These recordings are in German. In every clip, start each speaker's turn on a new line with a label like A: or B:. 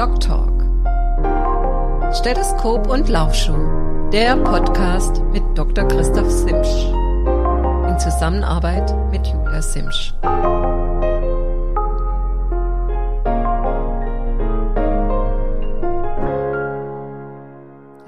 A: Doc Talk. Stethoskop und Laufschuh. Der Podcast mit Dr. Christoph Simsch. In Zusammenarbeit mit Julia Simsch.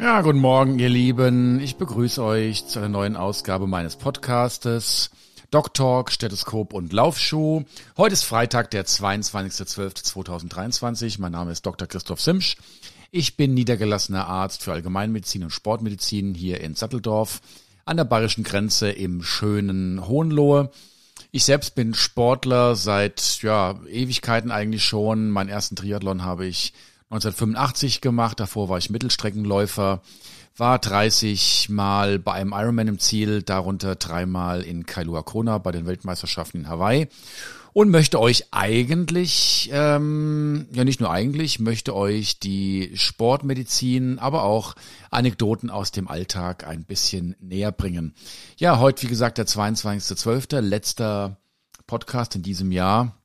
B: Ja, guten Morgen, ihr Lieben. Ich begrüße euch zu einer neuen Ausgabe meines Podcastes. Doc Talk, Stethoskop und Laufschuh. Heute ist Freitag, der 22.12.2023. Mein Name ist Dr. Christoph Simsch. Ich bin niedergelassener Arzt für Allgemeinmedizin und Sportmedizin hier in Satteldorf an der bayerischen Grenze im schönen Hohenlohe. Ich selbst bin Sportler seit ja, Ewigkeiten eigentlich schon. Meinen ersten Triathlon habe ich 1985 gemacht. Davor war ich Mittelstreckenläufer war 30 Mal bei einem Ironman im Ziel, darunter dreimal in Kailua Kona bei den Weltmeisterschaften in Hawaii und möchte euch eigentlich, ähm, ja nicht nur eigentlich, möchte euch die Sportmedizin, aber auch Anekdoten aus dem Alltag ein bisschen näher bringen. Ja, heute wie gesagt der 22.12., letzter Podcast in diesem Jahr.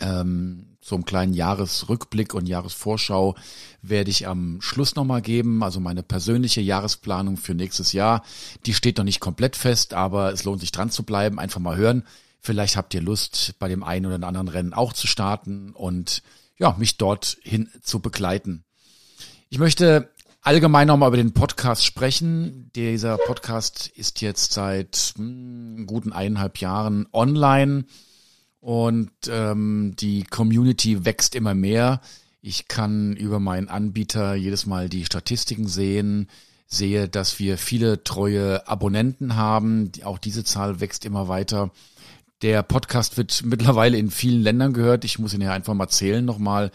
B: Ähm, so einen kleinen Jahresrückblick und Jahresvorschau werde ich am Schluss nochmal geben. Also meine persönliche Jahresplanung für nächstes Jahr, die steht noch nicht komplett fest, aber es lohnt sich dran zu bleiben. Einfach mal hören. Vielleicht habt ihr Lust, bei dem einen oder anderen Rennen auch zu starten und ja, mich dorthin zu begleiten. Ich möchte allgemein nochmal über den Podcast sprechen. Dieser Podcast ist jetzt seit hm, guten eineinhalb Jahren online und ähm, die Community wächst immer mehr. Ich kann über meinen Anbieter jedes Mal die Statistiken sehen, sehe, dass wir viele treue Abonnenten haben. Auch diese Zahl wächst immer weiter. Der Podcast wird mittlerweile in vielen Ländern gehört. Ich muss ihn ja einfach mal zählen nochmal.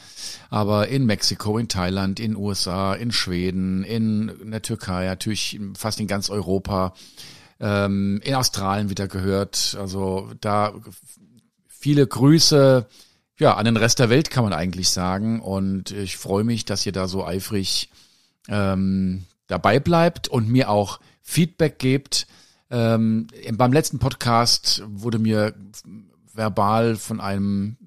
B: Aber in Mexiko, in Thailand, in USA, in Schweden, in, der Türkei, natürlich fast in ganz Europa, ähm, in Australien wieder gehört. Also da viele Grüße ja, an den Rest der Welt kann man eigentlich sagen. Und ich freue mich, dass ihr da so eifrig ähm, dabei bleibt und mir auch Feedback gebt. Ähm, beim letzten Podcast wurde mir verbal von einem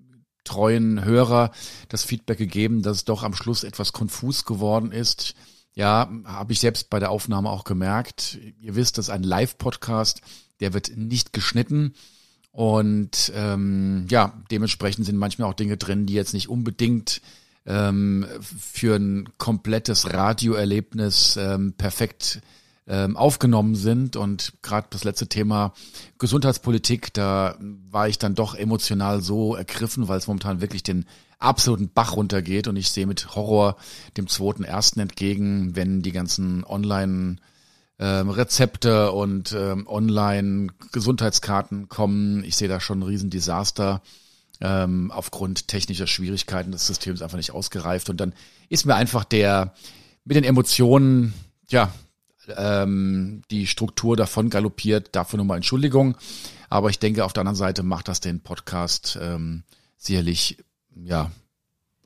B: treuen Hörer das Feedback gegeben, dass es doch am Schluss etwas konfus geworden ist. Ja, habe ich selbst bei der Aufnahme auch gemerkt. Ihr wisst, das ist ein Live-Podcast, der wird nicht geschnitten. Und ähm, ja, dementsprechend sind manchmal auch Dinge drin, die jetzt nicht unbedingt ähm, für ein komplettes Radioerlebnis ähm, perfekt ähm, aufgenommen sind. Und gerade das letzte Thema Gesundheitspolitik, da war ich dann doch emotional so ergriffen, weil es momentan wirklich den absoluten Bach runtergeht. Und ich sehe mit Horror dem zweiten ersten entgegen, wenn die ganzen Online- ähm, Rezepte und ähm, Online-Gesundheitskarten kommen. Ich sehe da schon ein Riesendesaster. Ähm, aufgrund technischer Schwierigkeiten des Systems einfach nicht ausgereift. Und dann ist mir einfach der mit den Emotionen, ja, ähm, die Struktur davon galoppiert. Dafür nochmal Entschuldigung. Aber ich denke, auf der anderen Seite macht das den Podcast ähm, sicherlich, ja,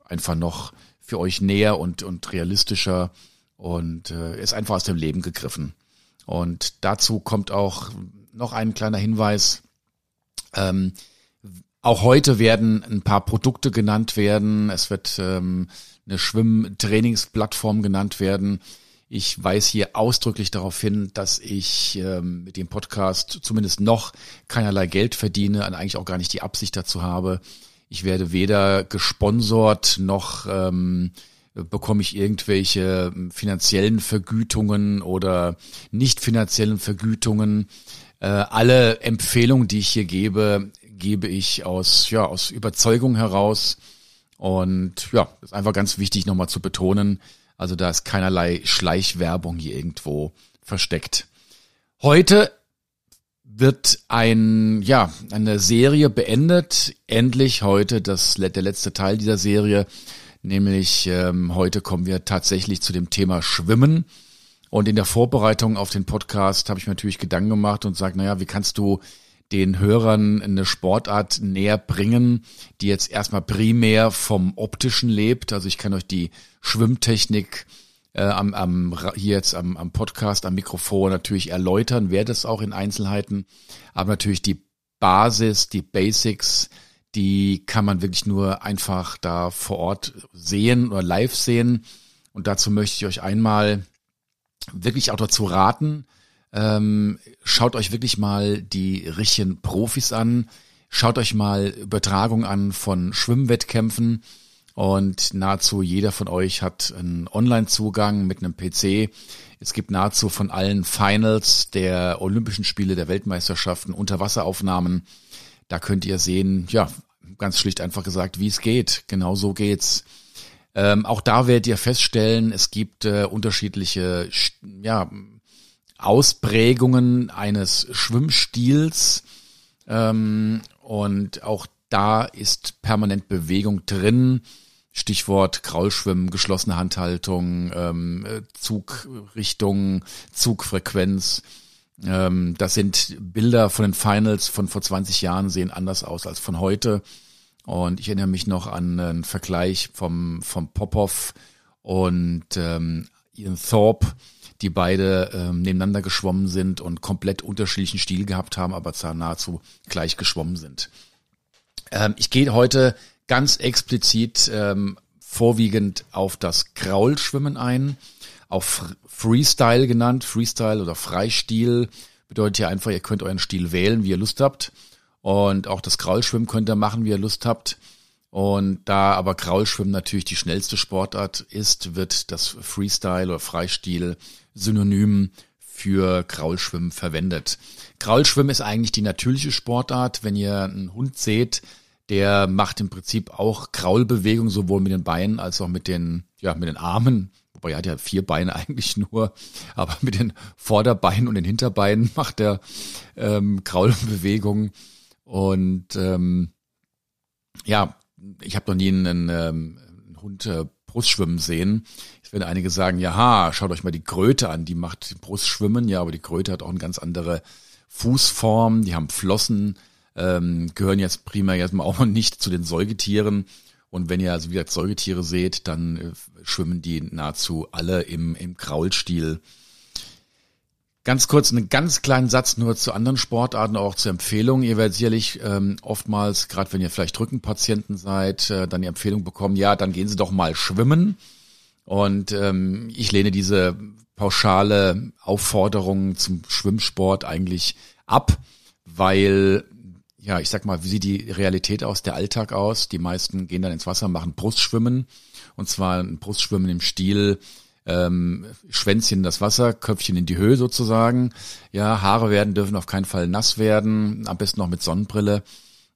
B: einfach noch für euch näher und, und realistischer und äh, ist einfach aus dem Leben gegriffen. Und dazu kommt auch noch ein kleiner Hinweis. Ähm, auch heute werden ein paar Produkte genannt werden. Es wird ähm, eine Schwimmtrainingsplattform genannt werden. Ich weise hier ausdrücklich darauf hin, dass ich ähm, mit dem Podcast zumindest noch keinerlei Geld verdiene und eigentlich auch gar nicht die Absicht dazu habe. Ich werde weder gesponsort noch ähm, bekomme ich irgendwelche ähm, finanziellen Vergütungen oder nicht finanziellen Vergütungen. Äh, alle Empfehlungen, die ich hier gebe, gebe ich aus, ja, aus Überzeugung heraus. Und ja, ist einfach ganz wichtig nochmal zu betonen. Also da ist keinerlei Schleichwerbung hier irgendwo versteckt. Heute wird ein, ja, eine Serie beendet. Endlich heute das, der letzte Teil dieser Serie Nämlich ähm, heute kommen wir tatsächlich zu dem Thema Schwimmen. Und in der Vorbereitung auf den Podcast habe ich mir natürlich Gedanken gemacht und sage, naja, wie kannst du den Hörern eine Sportart näher bringen, die jetzt erstmal primär vom optischen lebt. Also ich kann euch die Schwimmtechnik äh, am, am, hier jetzt am, am Podcast, am Mikrofon natürlich erläutern, werde es auch in Einzelheiten, aber natürlich die Basis, die Basics, die kann man wirklich nur einfach da vor Ort sehen oder live sehen. Und dazu möchte ich euch einmal wirklich auch dazu raten, ähm, schaut euch wirklich mal die richtigen Profis an, schaut euch mal Übertragung an von Schwimmwettkämpfen und nahezu jeder von euch hat einen Online-Zugang mit einem PC. Es gibt nahezu von allen Finals der Olympischen Spiele, der Weltmeisterschaften, Unterwasseraufnahmen. Da könnt ihr sehen, ja, ganz schlicht einfach gesagt, wie es geht. Genau so geht's. Ähm, auch da werdet ihr feststellen, es gibt äh, unterschiedliche ja, Ausprägungen eines Schwimmstils. Ähm, und auch da ist permanent Bewegung drin. Stichwort Kraulschwimmen, geschlossene Handhaltung, ähm, Zugrichtung, Zugfrequenz. Ähm, das sind Bilder von den Finals von vor 20 Jahren, sehen anders aus als von heute. Und ich erinnere mich noch an einen Vergleich vom, vom Popov und ähm, Ian Thorpe, die beide ähm, nebeneinander geschwommen sind und komplett unterschiedlichen Stil gehabt haben, aber zwar nahezu gleich geschwommen sind. Ähm, ich gehe heute ganz explizit ähm, vorwiegend auf das Kraulschwimmen ein, auf Freestyle genannt. Freestyle oder Freistil bedeutet ja einfach, ihr könnt euren Stil wählen, wie ihr Lust habt. Und auch das Kraulschwimmen könnt ihr machen, wie ihr Lust habt. Und da aber Kraulschwimmen natürlich die schnellste Sportart ist, wird das Freestyle oder Freistil synonym für Kraulschwimmen verwendet. Kraulschwimmen ist eigentlich die natürliche Sportart. Wenn ihr einen Hund seht, der macht im Prinzip auch Kraulbewegungen sowohl mit den Beinen als auch mit den, ja, mit den Armen. Wobei er hat ja vier Beine eigentlich nur, aber mit den Vorderbeinen und den Hinterbeinen macht er ähm, Kraulbewegungen. Und ähm, ja, ich habe noch nie einen, ähm, einen Hund äh, Brustschwimmen sehen. Jetzt werden einige sagen, ja, schaut euch mal die Kröte an, die macht Brustschwimmen, ja, aber die Kröte hat auch eine ganz andere Fußform, die haben Flossen, ähm, gehören jetzt primär jetzt mal auch nicht zu den Säugetieren. Und wenn ihr also wie gesagt Säugetiere seht, dann äh, schwimmen die nahezu alle im, im Kraulstil. Ganz kurz einen ganz kleinen Satz nur zu anderen Sportarten, auch zur Empfehlung. Ihr werdet sicherlich ähm, oftmals, gerade wenn ihr vielleicht Rückenpatienten seid, äh, dann die Empfehlung bekommen, ja, dann gehen Sie doch mal schwimmen. Und ähm, ich lehne diese pauschale Aufforderung zum Schwimmsport eigentlich ab, weil ja, ich sag mal, wie sieht die Realität aus, der Alltag aus? Die meisten gehen dann ins Wasser, machen Brustschwimmen und zwar ein Brustschwimmen im Stil ähm, Schwänzchen in das Wasser, Köpfchen in die Höhe sozusagen. Ja, Haare werden dürfen auf keinen Fall nass werden, am besten noch mit Sonnenbrille.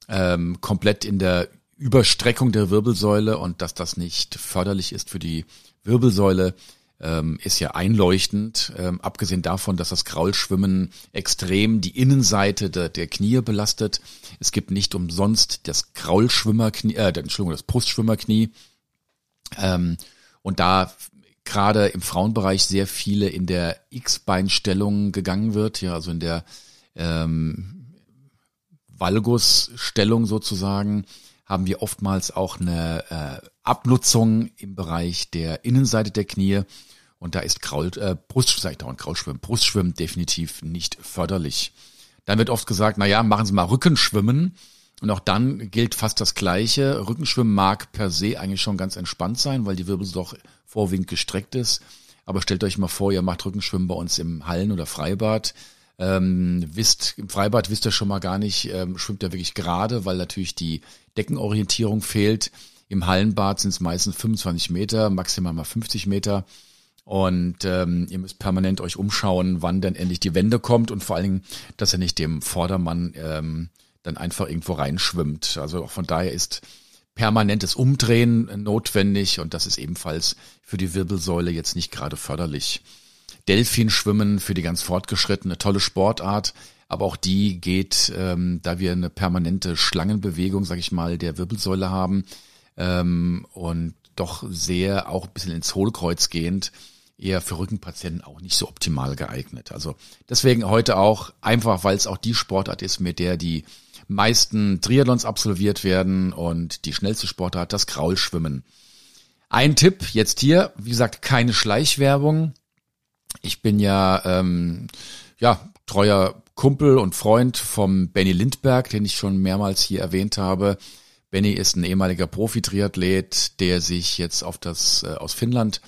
B: Ähm, komplett in der Überstreckung der Wirbelsäule und dass das nicht förderlich ist für die Wirbelsäule, ähm, ist ja einleuchtend. Ähm, abgesehen davon, dass das Kraulschwimmen extrem die Innenseite der, der Knie belastet. Es gibt nicht umsonst das Kraulschwimmerknie, äh, Entschuldigung, das Brustschwimmerknie. Ähm, und da gerade im Frauenbereich sehr viele in der X-Beinstellung gegangen wird, ja, also in der ähm, Valgus-Stellung sozusagen, haben wir oftmals auch eine äh, Abnutzung im Bereich der Innenseite der Knie. Und da ist Kraul, äh, Brust, sag ich dauernd Kraulschwimmen, Brustschwimmen definitiv nicht förderlich. Dann wird oft gesagt, na ja, machen Sie mal Rückenschwimmen. Und auch dann gilt fast das Gleiche. Rückenschwimmen mag per se eigentlich schon ganz entspannt sein, weil die Wirbelsäule doch vorwiegend gestreckt ist. Aber stellt euch mal vor, ihr macht Rückenschwimmen bei uns im Hallen- oder Freibad. Ähm, wisst, im Freibad wisst ihr schon mal gar nicht, ähm, schwimmt ihr wirklich gerade, weil natürlich die Deckenorientierung fehlt. Im Hallenbad sind es meistens 25 Meter, maximal mal 50 Meter. Und ähm, ihr müsst permanent euch umschauen, wann denn endlich die Wende kommt und vor allen Dingen, dass er nicht dem Vordermann ähm, dann einfach irgendwo reinschwimmt. Also auch von daher ist permanentes Umdrehen notwendig und das ist ebenfalls für die Wirbelsäule jetzt nicht gerade förderlich. Delfinschwimmen für die ganz fortgeschrittene tolle Sportart, aber auch die geht, ähm, da wir eine permanente Schlangenbewegung, sag ich mal, der Wirbelsäule haben ähm, und doch sehr auch ein bisschen ins Hohlkreuz gehend, eher für Rückenpatienten auch nicht so optimal geeignet. Also deswegen heute auch einfach, weil es auch die Sportart ist, mit der die meisten Triathlons absolviert werden und die schnellste Sportart, das Kraulschwimmen. Ein Tipp jetzt hier, wie gesagt, keine Schleichwerbung. Ich bin ja, ähm, ja, treuer Kumpel und Freund vom Benny Lindberg, den ich schon mehrmals hier erwähnt habe. Benny ist ein ehemaliger Profi-Triathlet, der sich jetzt auf das äh, aus Finnland,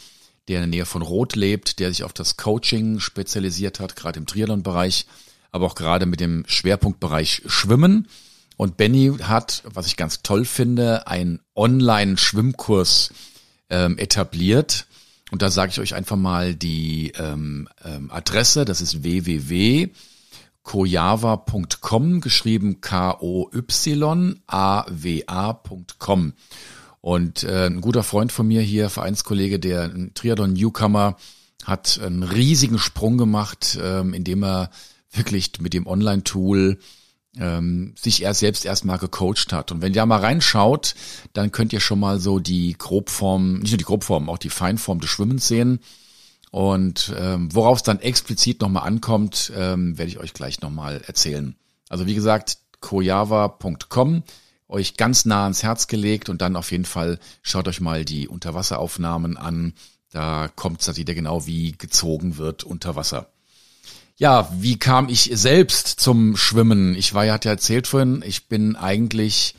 B: der in der Nähe von Rot lebt, der sich auf das Coaching spezialisiert hat, gerade im Triathlon-Bereich, aber auch gerade mit dem Schwerpunktbereich Schwimmen. Und Benny hat, was ich ganz toll finde, einen Online-Schwimmkurs ähm, etabliert. Und da sage ich euch einfach mal die ähm, ähm, Adresse. Das ist www koyava.com, geschrieben K-O-Y-A-W-A.com. Und äh, ein guter Freund von mir hier, Vereinskollege, der ein Triathlon-Newcomer, hat einen riesigen Sprung gemacht, ähm, indem er wirklich mit dem Online-Tool ähm, sich er selbst erstmal gecoacht hat. Und wenn ihr mal reinschaut, dann könnt ihr schon mal so die Grobform, nicht nur die Grobform, auch die Feinform des Schwimmens sehen. Und ähm, worauf es dann explizit nochmal ankommt, ähm, werde ich euch gleich nochmal erzählen. Also wie gesagt, kojava.com, euch ganz nah ans Herz gelegt und dann auf jeden Fall schaut euch mal die Unterwasseraufnahmen an. Da kommt es wieder genau, wie gezogen wird unter Wasser. Ja, wie kam ich selbst zum Schwimmen? Ich war ja, hat ja erzählt vorhin, ich bin eigentlich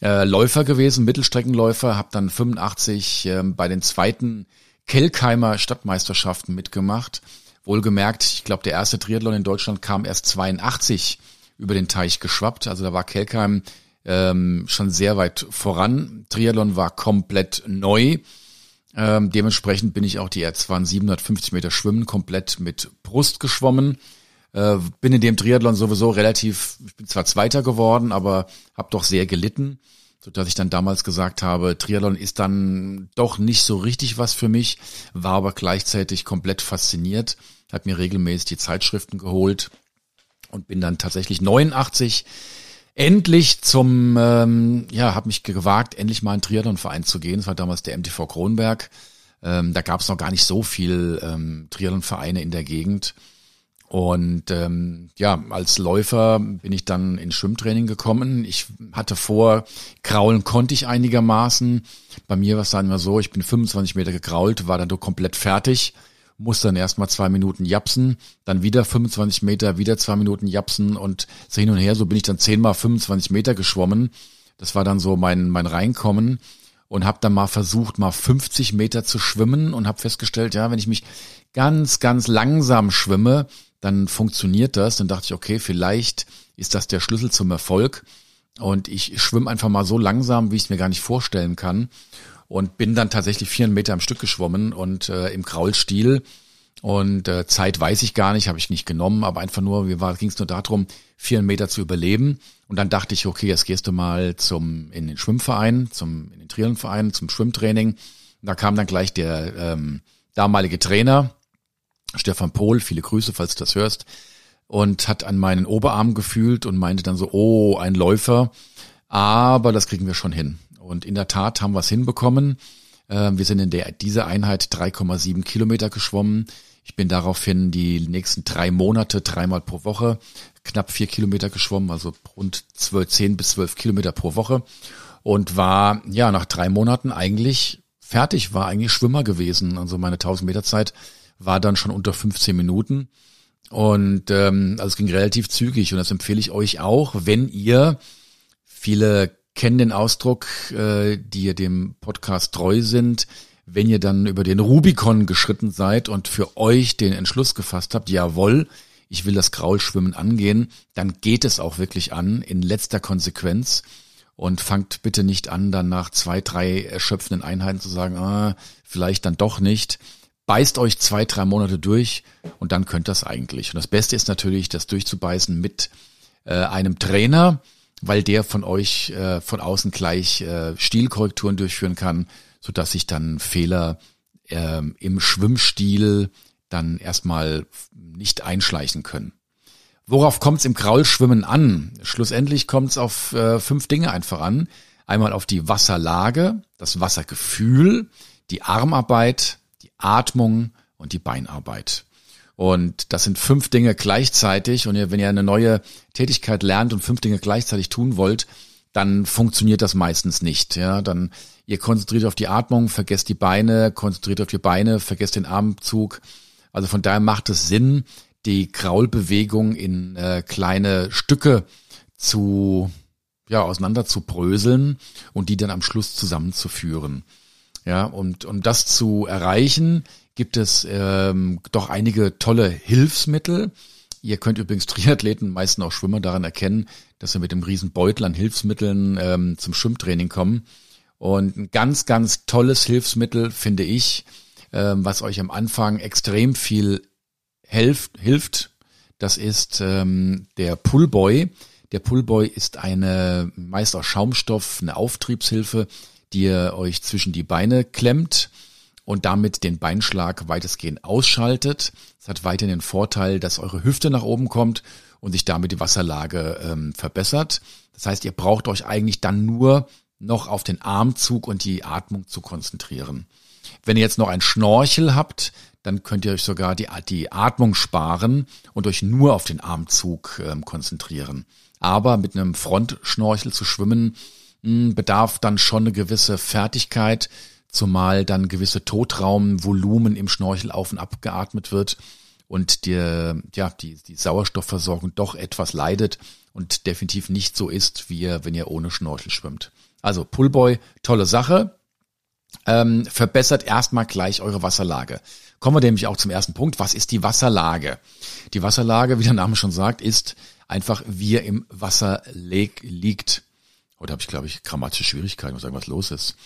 B: äh, Läufer gewesen, Mittelstreckenläufer, habe dann 85 äh, bei den zweiten Kelkheimer Stadtmeisterschaften mitgemacht. Wohlgemerkt, ich glaube, der erste Triathlon in Deutschland kam erst 82 über den Teich geschwappt. Also da war Kelkheim ähm, schon sehr weit voran. Triathlon war komplett neu. Ähm, dementsprechend bin ich auch die es waren 750 Meter Schwimmen komplett mit Brust geschwommen. Äh, bin in dem Triathlon sowieso relativ, ich bin zwar Zweiter geworden, aber habe doch sehr gelitten so dass ich dann damals gesagt habe, Triathlon ist dann doch nicht so richtig was für mich, war aber gleichzeitig komplett fasziniert, hat mir regelmäßig die Zeitschriften geholt und bin dann tatsächlich 89 endlich zum, ähm, ja, habe mich gewagt, endlich mal in Triathlonverein zu gehen. Das war damals der MTV Kronberg. Ähm, da gab es noch gar nicht so viel ähm, Triathlonvereine in der Gegend. Und ähm, ja, als Läufer bin ich dann ins Schwimmtraining gekommen. Ich hatte vor, kraulen konnte ich einigermaßen. Bei mir war es dann immer so, ich bin 25 Meter gekrault, war dann doch komplett fertig, musste dann erstmal zwei Minuten japsen, dann wieder 25 Meter, wieder zwei Minuten japsen und so hin und her. So bin ich dann zehnmal 25 Meter geschwommen. Das war dann so mein, mein Reinkommen und habe dann mal versucht, mal 50 Meter zu schwimmen und habe festgestellt, ja, wenn ich mich ganz, ganz langsam schwimme, dann funktioniert das. Dann dachte ich, okay, vielleicht ist das der Schlüssel zum Erfolg. Und ich schwimme einfach mal so langsam, wie ich es mir gar nicht vorstellen kann. Und bin dann tatsächlich vier Meter am Stück geschwommen und äh, im Kraulstil. Und äh, Zeit weiß ich gar nicht, habe ich nicht genommen, aber einfach nur, mir ging es nur darum, vier Meter zu überleben. Und dann dachte ich, okay, jetzt gehst du mal zum in den Schwimmverein, zum in den Triathlonverein, zum Schwimmtraining. Und da kam dann gleich der ähm, damalige Trainer, Stefan Pohl, viele Grüße, falls du das hörst, und hat an meinen Oberarm gefühlt und meinte dann so, oh, ein Läufer, aber das kriegen wir schon hin. Und in der Tat haben wir es hinbekommen. Ähm, wir sind in der, dieser Einheit 3,7 Kilometer geschwommen. Ich bin daraufhin die nächsten drei Monate dreimal pro Woche knapp vier Kilometer geschwommen, also rund 12, 10 bis 12 Kilometer pro Woche und war ja nach drei Monaten eigentlich fertig, war eigentlich Schwimmer gewesen. Also meine 1000 Meter Zeit war dann schon unter 15 Minuten. Und ähm, also es ging relativ zügig und das empfehle ich euch auch, wenn ihr, viele kennen den Ausdruck, äh, die ihr dem Podcast treu sind, wenn ihr dann über den Rubikon geschritten seid und für euch den Entschluss gefasst habt, jawohl, ich will das Graulschwimmen angehen, dann geht es auch wirklich an, in letzter Konsequenz. Und fangt bitte nicht an, dann nach zwei, drei erschöpfenden Einheiten zu sagen, ah, vielleicht dann doch nicht beißt euch zwei, drei Monate durch und dann könnt das eigentlich. Und das Beste ist natürlich, das durchzubeißen mit äh, einem Trainer, weil der von euch äh, von außen gleich äh, Stilkorrekturen durchführen kann, so dass sich dann Fehler äh, im Schwimmstil dann erstmal nicht einschleichen können. Worauf kommt es im Kraulschwimmen an? Schlussendlich kommt es auf äh, fünf Dinge einfach an. Einmal auf die Wasserlage, das Wassergefühl, die Armarbeit, Atmung und die Beinarbeit. Und das sind fünf Dinge gleichzeitig. Und wenn ihr eine neue Tätigkeit lernt und fünf Dinge gleichzeitig tun wollt, dann funktioniert das meistens nicht. Ja, dann ihr konzentriert auf die Atmung, vergesst die Beine, konzentriert auf die Beine, vergesst den Armzug. Also von daher macht es Sinn, die Kraulbewegung in äh, kleine Stücke zu ja, auseinander zu bröseln und die dann am Schluss zusammenzuführen. Ja, und um das zu erreichen, gibt es ähm, doch einige tolle Hilfsmittel. Ihr könnt übrigens Triathleten, meisten auch Schwimmer, daran erkennen, dass sie mit dem riesen Beutel an Hilfsmitteln ähm, zum Schwimmtraining kommen. Und ein ganz, ganz tolles Hilfsmittel, finde ich, ähm, was euch am Anfang extrem viel helft, hilft, das ist ähm, der Pullboy. Der Pullboy ist eine meist aus Schaumstoff, eine Auftriebshilfe, die ihr euch zwischen die Beine klemmt und damit den Beinschlag weitestgehend ausschaltet. Es hat weiterhin den Vorteil, dass eure Hüfte nach oben kommt und sich damit die Wasserlage ähm, verbessert. Das heißt, ihr braucht euch eigentlich dann nur noch auf den Armzug und die Atmung zu konzentrieren. Wenn ihr jetzt noch ein Schnorchel habt, dann könnt ihr euch sogar die, die Atmung sparen und euch nur auf den Armzug ähm, konzentrieren. Aber mit einem Frontschnorchel zu schwimmen, bedarf dann schon eine gewisse Fertigkeit zumal dann gewisse Totraumvolumen im Schnorchel auf und ab geatmet wird und die, ja, die, die Sauerstoffversorgung doch etwas leidet und definitiv nicht so ist, wie ihr, wenn ihr ohne Schnorchel schwimmt. Also Pullboy, tolle Sache. Ähm, verbessert erstmal gleich eure Wasserlage. Kommen wir nämlich auch zum ersten Punkt. Was ist die Wasserlage? Die Wasserlage, wie der Name schon sagt, ist einfach, wie ihr im Wasser liegt. Heute habe ich, glaube ich, grammatische Schwierigkeiten, muss sagen, was los ist.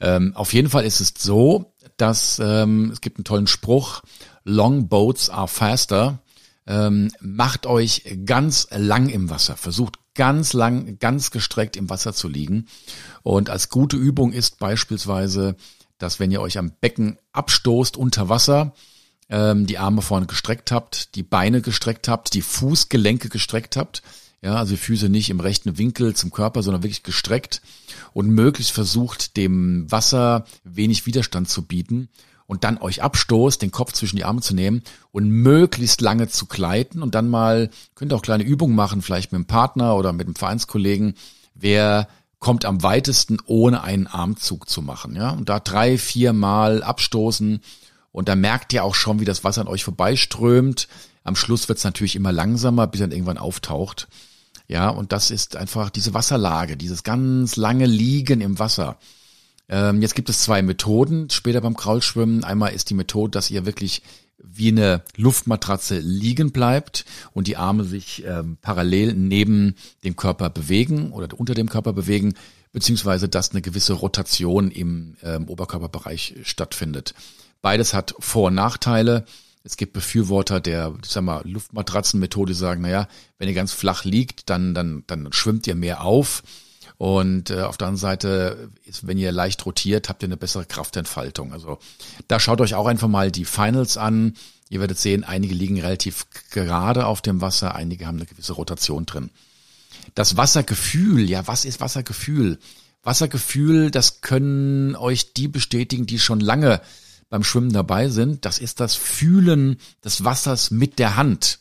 B: Ähm, auf jeden Fall ist es so, dass ähm, es gibt einen tollen Spruch, Long boats are faster. Ähm, macht euch ganz lang im Wasser, versucht ganz lang, ganz gestreckt im Wasser zu liegen. Und als gute Übung ist beispielsweise, dass wenn ihr euch am Becken abstoßt unter Wasser, ähm, die Arme vorne gestreckt habt, die Beine gestreckt habt, die Fußgelenke gestreckt habt, ja, also die Füße nicht im rechten Winkel zum Körper, sondern wirklich gestreckt und möglichst versucht, dem Wasser wenig Widerstand zu bieten und dann euch abstoßt, den Kopf zwischen die Arme zu nehmen und möglichst lange zu gleiten und dann mal, könnt ihr auch kleine Übungen machen, vielleicht mit dem Partner oder mit dem Vereinskollegen, wer kommt am weitesten, ohne einen Armzug zu machen, ja, und da drei, vier Mal abstoßen und dann merkt ihr auch schon, wie das Wasser an euch vorbeiströmt. Am Schluss wird es natürlich immer langsamer, bis dann irgendwann auftaucht. Ja, und das ist einfach diese Wasserlage, dieses ganz lange Liegen im Wasser. Ähm, jetzt gibt es zwei Methoden später beim Kraulschwimmen. Einmal ist die Methode, dass ihr wirklich wie eine Luftmatratze liegen bleibt und die Arme sich ähm, parallel neben dem Körper bewegen oder unter dem Körper bewegen, beziehungsweise dass eine gewisse Rotation im ähm, Oberkörperbereich stattfindet. Beides hat Vor- und Nachteile. Es gibt Befürworter der, ich sag mal, Luftmatratzenmethode, die sagen, naja, wenn ihr ganz flach liegt, dann, dann, dann schwimmt ihr mehr auf. Und äh, auf der anderen Seite, ist, wenn ihr leicht rotiert, habt ihr eine bessere Kraftentfaltung. Also da schaut euch auch einfach mal die Finals an. Ihr werdet sehen, einige liegen relativ gerade auf dem Wasser, einige haben eine gewisse Rotation drin. Das Wassergefühl, ja, was ist Wassergefühl? Wassergefühl, das können euch die bestätigen, die schon lange beim Schwimmen dabei sind, das ist das Fühlen des Wassers mit der Hand.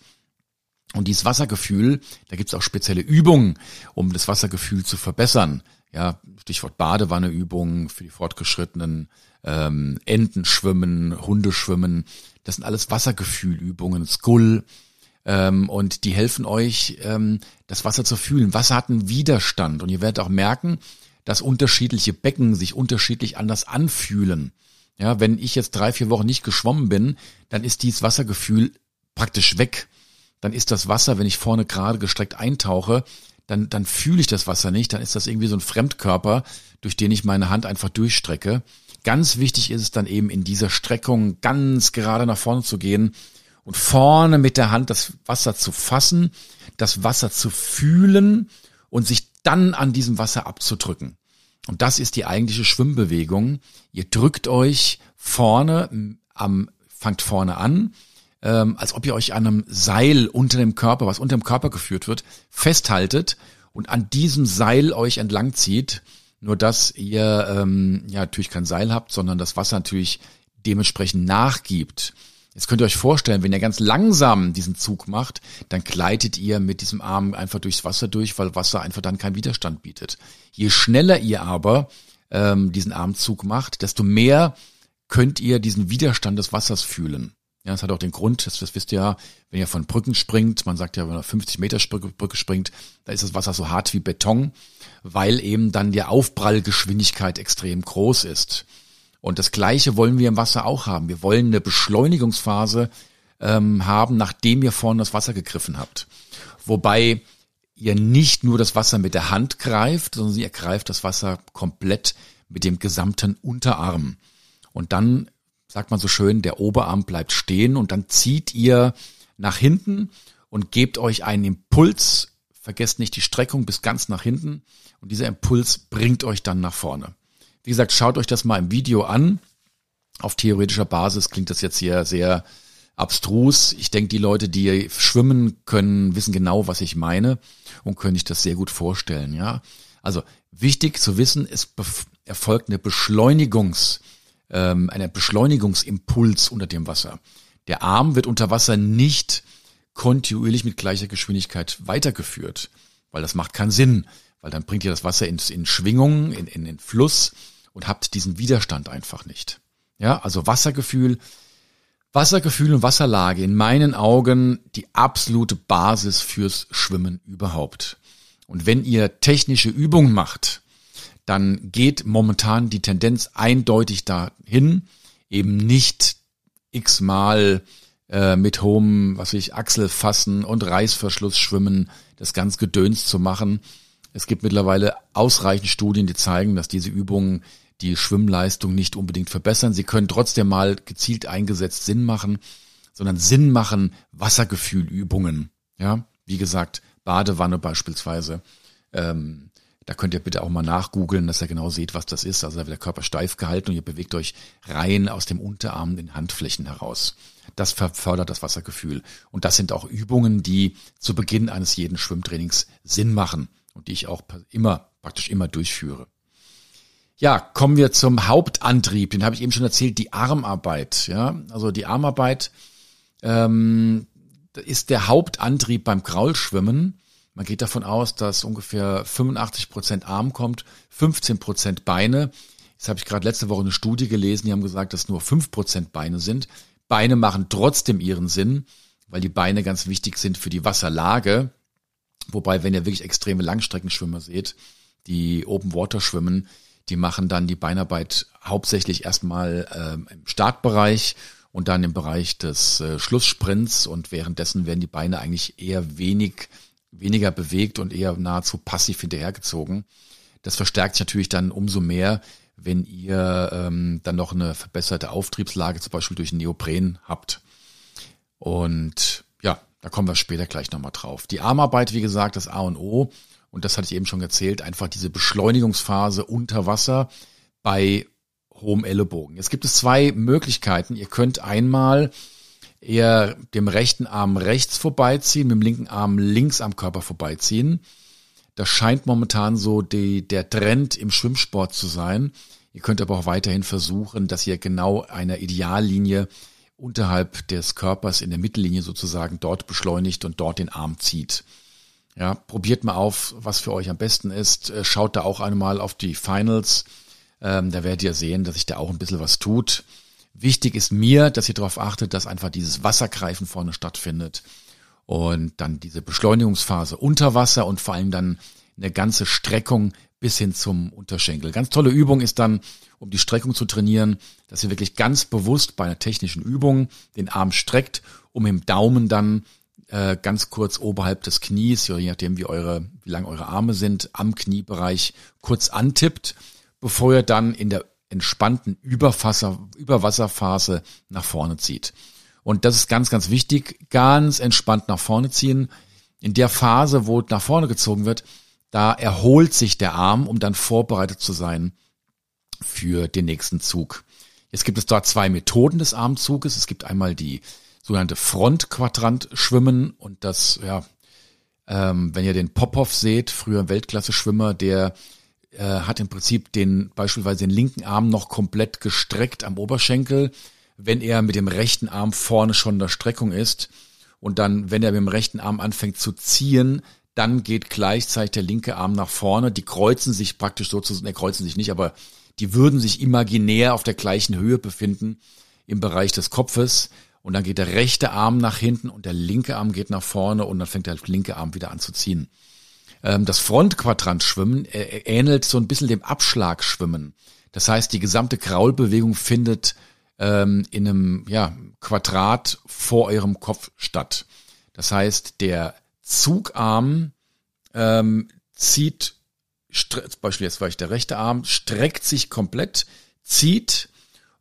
B: Und dieses Wassergefühl, da gibt's auch spezielle Übungen, um das Wassergefühl zu verbessern. Ja, Stichwort Badewanneübungen für die Fortgeschrittenen, ähm, Entenschwimmen, Hundeschwimmen. Das sind alles Wassergefühlübungen, Skull. Ähm, und die helfen euch, ähm, das Wasser zu fühlen. Wasser hat einen Widerstand. Und ihr werdet auch merken, dass unterschiedliche Becken sich unterschiedlich anders anfühlen. Ja, wenn ich jetzt drei, vier Wochen nicht geschwommen bin, dann ist dieses Wassergefühl praktisch weg. Dann ist das Wasser, wenn ich vorne gerade gestreckt eintauche, dann, dann fühle ich das Wasser nicht. Dann ist das irgendwie so ein Fremdkörper, durch den ich meine Hand einfach durchstrecke. Ganz wichtig ist es dann eben in dieser Streckung ganz gerade nach vorne zu gehen und vorne mit der Hand das Wasser zu fassen, das Wasser zu fühlen und sich dann an diesem Wasser abzudrücken. Und das ist die eigentliche Schwimmbewegung. Ihr drückt euch vorne am, fangt vorne an, ähm, als ob ihr euch an einem Seil unter dem Körper, was unter dem Körper geführt wird, festhaltet und an diesem Seil euch entlang zieht. Nur dass ihr ähm, ja natürlich kein Seil habt, sondern das Wasser natürlich dementsprechend nachgibt. Jetzt könnt ihr euch vorstellen, wenn ihr ganz langsam diesen Zug macht, dann gleitet ihr mit diesem Arm einfach durchs Wasser durch, weil Wasser einfach dann keinen Widerstand bietet. Je schneller ihr aber ähm, diesen Armzug macht, desto mehr könnt ihr diesen Widerstand des Wassers fühlen. Ja, das hat auch den Grund, das, das wisst ihr ja, wenn ihr von Brücken springt, man sagt ja, wenn ihr 50 Meter Brücke springt, da ist das Wasser so hart wie Beton, weil eben dann die Aufprallgeschwindigkeit extrem groß ist. Und das Gleiche wollen wir im Wasser auch haben. Wir wollen eine Beschleunigungsphase ähm, haben, nachdem ihr vorne das Wasser gegriffen habt. Wobei ihr nicht nur das Wasser mit der Hand greift, sondern ihr greift das Wasser komplett mit dem gesamten Unterarm. Und dann sagt man so schön, der Oberarm bleibt stehen und dann zieht ihr nach hinten und gebt euch einen Impuls. Vergesst nicht die Streckung bis ganz nach hinten und dieser Impuls bringt euch dann nach vorne. Wie gesagt, schaut euch das mal im Video an. Auf theoretischer Basis klingt das jetzt hier sehr abstrus. Ich denke, die Leute, die schwimmen können, wissen genau, was ich meine und können sich das sehr gut vorstellen, ja. Also wichtig zu wissen, es erfolgt eine Beschleunigungs, ähm, ein Beschleunigungsimpuls unter dem Wasser. Der Arm wird unter Wasser nicht kontinuierlich mit gleicher Geschwindigkeit weitergeführt, weil das macht keinen Sinn, weil dann bringt ihr das Wasser in, in Schwingung, in, in den Fluss und habt diesen Widerstand einfach nicht. Ja, also Wassergefühl Wassergefühl und Wasserlage in meinen Augen die absolute Basis fürs Schwimmen überhaupt. Und wenn ihr technische Übungen macht, dann geht momentan die Tendenz eindeutig dahin, eben nicht x-mal äh, mit hohem, was weiß ich, Achselfassen und Reißverschluss schwimmen, das ganz Gedöns zu machen. Es gibt mittlerweile ausreichend Studien, die zeigen, dass diese Übungen die Schwimmleistung nicht unbedingt verbessern. Sie können trotzdem mal gezielt eingesetzt Sinn machen, sondern Sinn machen Wassergefühlübungen. Ja, wie gesagt, Badewanne beispielsweise. Ähm, da könnt ihr bitte auch mal nachgoogeln, dass ihr genau seht, was das ist. Also da wird der Körper steif gehalten und ihr bewegt euch rein aus dem Unterarm in Handflächen heraus. Das fördert das Wassergefühl. Und das sind auch Übungen, die zu Beginn eines jeden Schwimmtrainings Sinn machen und die ich auch immer, praktisch immer durchführe. Ja, kommen wir zum Hauptantrieb. Den habe ich eben schon erzählt, die Armarbeit. Ja, also die Armarbeit ähm, ist der Hauptantrieb beim Kraulschwimmen. Man geht davon aus, dass ungefähr 85 Prozent Arm kommt, 15 Prozent Beine. Jetzt habe ich gerade letzte Woche eine Studie gelesen, die haben gesagt, dass nur 5 Prozent Beine sind. Beine machen trotzdem ihren Sinn, weil die Beine ganz wichtig sind für die Wasserlage. Wobei, wenn ihr wirklich extreme Langstreckenschwimmer seht, die Open Water schwimmen, die machen dann die Beinarbeit hauptsächlich erstmal ähm, im Startbereich und dann im Bereich des äh, Schlusssprints und währenddessen werden die Beine eigentlich eher wenig, weniger bewegt und eher nahezu passiv hinterhergezogen. Das verstärkt sich natürlich dann umso mehr, wenn ihr ähm, dann noch eine verbesserte Auftriebslage, zum Beispiel durch Neopren habt. Und ja, da kommen wir später gleich nochmal drauf. Die Armarbeit, wie gesagt, das A und O und das hatte ich eben schon erzählt, einfach diese Beschleunigungsphase unter Wasser bei hohem Ellenbogen. Jetzt gibt es zwei Möglichkeiten. Ihr könnt einmal eher dem rechten Arm rechts vorbeiziehen, mit dem linken Arm links am Körper vorbeiziehen. Das scheint momentan so die, der Trend im Schwimmsport zu sein. Ihr könnt aber auch weiterhin versuchen, dass ihr genau einer Ideallinie unterhalb des Körpers in der Mittellinie sozusagen dort beschleunigt und dort den Arm zieht. Ja, probiert mal auf, was für euch am besten ist. Äh, schaut da auch einmal auf die Finals. Ähm, da werdet ihr sehen, dass sich da auch ein bisschen was tut. Wichtig ist mir, dass ihr darauf achtet, dass einfach dieses Wassergreifen vorne stattfindet und dann diese Beschleunigungsphase unter Wasser und vor allem dann eine ganze Streckung bis hin zum Unterschenkel. Ganz tolle Übung ist dann, um die Streckung zu trainieren, dass ihr wirklich ganz bewusst bei einer technischen Übung den Arm streckt, um im Daumen dann äh, ganz kurz oberhalb des Knies, je nachdem wie eure, wie lang eure Arme sind, am Kniebereich kurz antippt, bevor ihr dann in der entspannten Überwasser, Überwasserphase nach vorne zieht. Und das ist ganz, ganz wichtig. Ganz entspannt nach vorne ziehen. In der Phase, wo nach vorne gezogen wird, da erholt sich der Arm, um dann vorbereitet zu sein für den nächsten Zug. Jetzt gibt es dort zwei Methoden des Armzuges. Es gibt einmal die sogenannte Frontquadrant schwimmen und das, ja, ähm, wenn ihr den Popov seht, früher Weltklasse-Schwimmer, der äh, hat im Prinzip den beispielsweise den linken Arm noch komplett gestreckt am Oberschenkel, wenn er mit dem rechten Arm vorne schon in der Streckung ist und dann, wenn er mit dem rechten Arm anfängt zu ziehen, dann geht gleichzeitig der linke Arm nach vorne. Die kreuzen sich praktisch sozusagen, ne, kreuzen sich nicht, aber die würden sich imaginär auf der gleichen Höhe befinden im Bereich des Kopfes und dann geht der rechte Arm nach hinten und der linke Arm geht nach vorne und dann fängt der linke Arm wieder an zu ziehen. Ähm, das Frontquadrant-Schwimmen äh, ähnelt so ein bisschen dem Abschlagschwimmen. Das heißt, die gesamte Kraulbewegung findet ähm, in einem ja, Quadrat vor eurem Kopf statt. Das heißt, der Zugarm ähm, zieht, zum Beispiel jetzt war ich der rechte Arm, streckt sich komplett, zieht